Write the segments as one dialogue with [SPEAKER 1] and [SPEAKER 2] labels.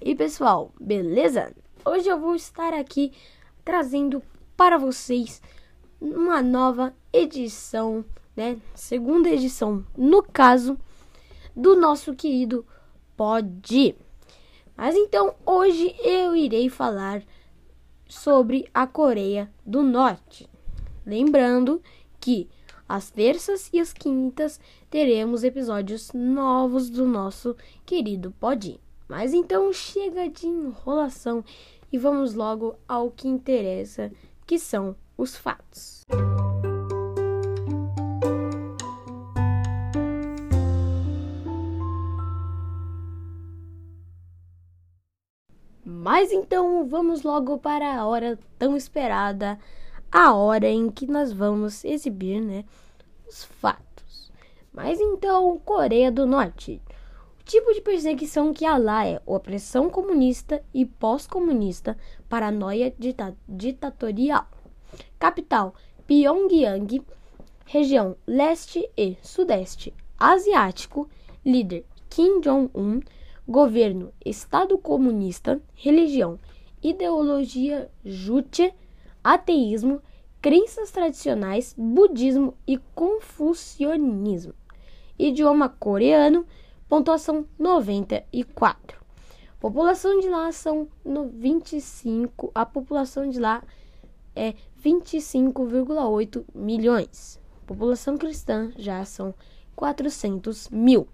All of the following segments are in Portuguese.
[SPEAKER 1] E pessoal, beleza? Hoje eu vou estar aqui trazendo para vocês uma nova edição, né? Segunda edição, no caso, do nosso querido Pod. Mas então, hoje eu irei falar sobre a Coreia do Norte. Lembrando que às terças e às quintas teremos episódios novos do nosso querido Pod. Mas então chega de enrolação e vamos logo ao que interessa, que são os fatos. Mas então vamos logo para a hora tão esperada, a hora em que nós vamos exibir, né, os fatos. Mas então, Coreia do Norte. Tipo de perseguição que há lá é opressão comunista e pós-comunista, paranoia dita ditatorial. Capital: Pyongyang. Região leste e sudeste asiático. Líder: Kim Jong-un. Governo: Estado comunista. Religião: ideologia Juche, ateísmo, crenças tradicionais, budismo e confucionismo. Idioma coreano Pontuação 94. População de lá são no 25. A população de lá é 25,8 milhões. População cristã já são 400 mil.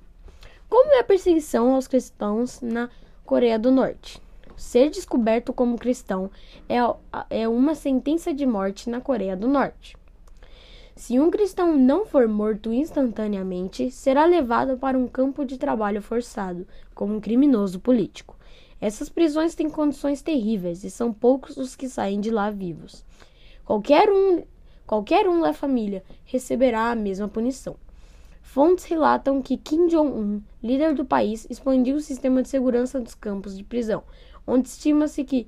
[SPEAKER 1] Como é a perseguição aos cristãos na Coreia do Norte? Ser descoberto como cristão é, é uma sentença de morte na Coreia do Norte. Se um cristão não for morto instantaneamente, será levado para um campo de trabalho forçado, como um criminoso político. Essas prisões têm condições terríveis e são poucos os que saem de lá vivos. Qualquer um, qualquer um da família receberá a mesma punição. Fontes relatam que Kim Jong-un, líder do país, expandiu o sistema de segurança dos campos de prisão, onde estima-se que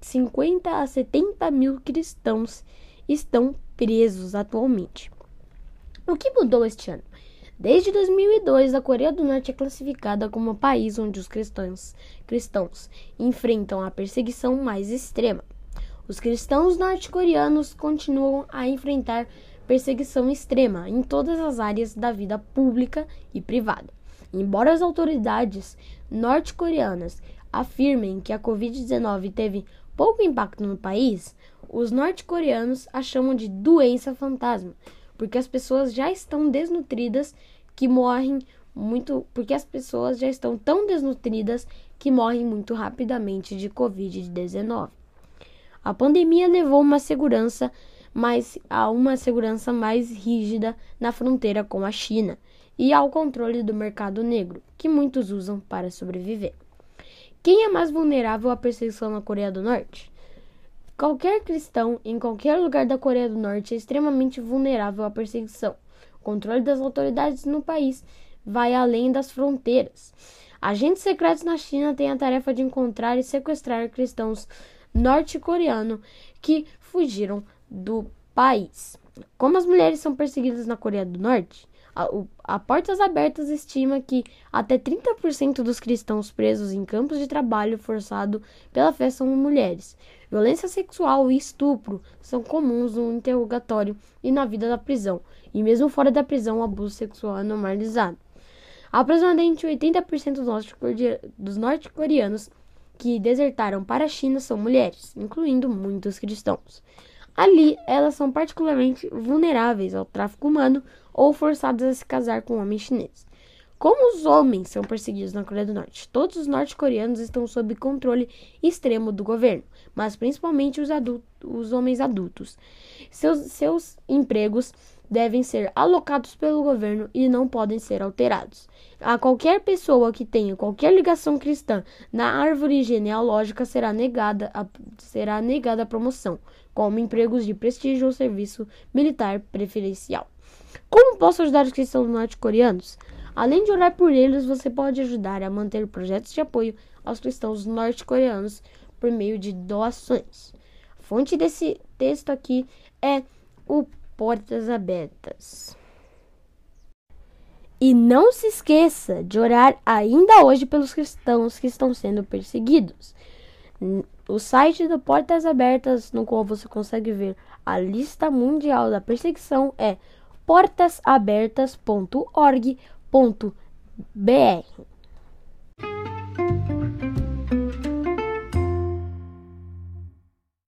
[SPEAKER 1] 50 a 70 mil cristãos estão presos atualmente. O que mudou este ano? Desde 2002, a Coreia do Norte é classificada como o país onde os cristãos, cristãos enfrentam a perseguição mais extrema. Os cristãos norte-coreanos continuam a enfrentar perseguição extrema em todas as áreas da vida pública e privada. Embora as autoridades norte-coreanas afirmem que a Covid-19 teve pouco impacto no país, os norte-coreanos a chamam de doença fantasma, porque as pessoas já estão desnutridas que morrem muito, porque as pessoas já estão tão desnutridas que morrem muito rapidamente de COVID-19. A pandemia levou uma segurança mais a uma segurança mais rígida na fronteira com a China e ao controle do mercado negro, que muitos usam para sobreviver. Quem é mais vulnerável à perseguição na Coreia do Norte? Qualquer cristão em qualquer lugar da Coreia do Norte é extremamente vulnerável à perseguição. O controle das autoridades no país vai além das fronteiras. Agentes secretos na China têm a tarefa de encontrar e sequestrar cristãos norte-coreanos que fugiram do país. Como as mulheres são perseguidas na Coreia do Norte, a, a Portas Abertas estima que até 30% dos cristãos presos em campos de trabalho forçado pela fé são mulheres. Violência sexual e estupro são comuns no interrogatório e na vida da prisão, e mesmo fora da prisão, o abuso sexual é normalizado. Aproximadamente 80% dos norte-coreanos que desertaram para a China são mulheres, incluindo muitos cristãos. Ali, elas são particularmente vulneráveis ao tráfico humano ou forçadas a se casar com homens chineses. Como os homens são perseguidos na Coreia do Norte, todos os norte-coreanos estão sob controle extremo do governo, mas principalmente os, adultos, os homens adultos. Seus, seus empregos devem ser alocados pelo governo e não podem ser alterados. A qualquer pessoa que tenha qualquer ligação cristã na árvore genealógica será negada a, será negada a promoção, como empregos de prestígio ou serviço militar preferencial. Como posso ajudar os cristãos norte-coreanos? Além de orar por eles, você pode ajudar a manter projetos de apoio aos cristãos norte-coreanos por meio de doações. A fonte desse texto aqui é o Portas Abertas. E não se esqueça de orar ainda hoje pelos cristãos que estão sendo perseguidos. O site do Portas Abertas, no qual você consegue ver a lista mundial da perseguição, é portasabertas.org.br.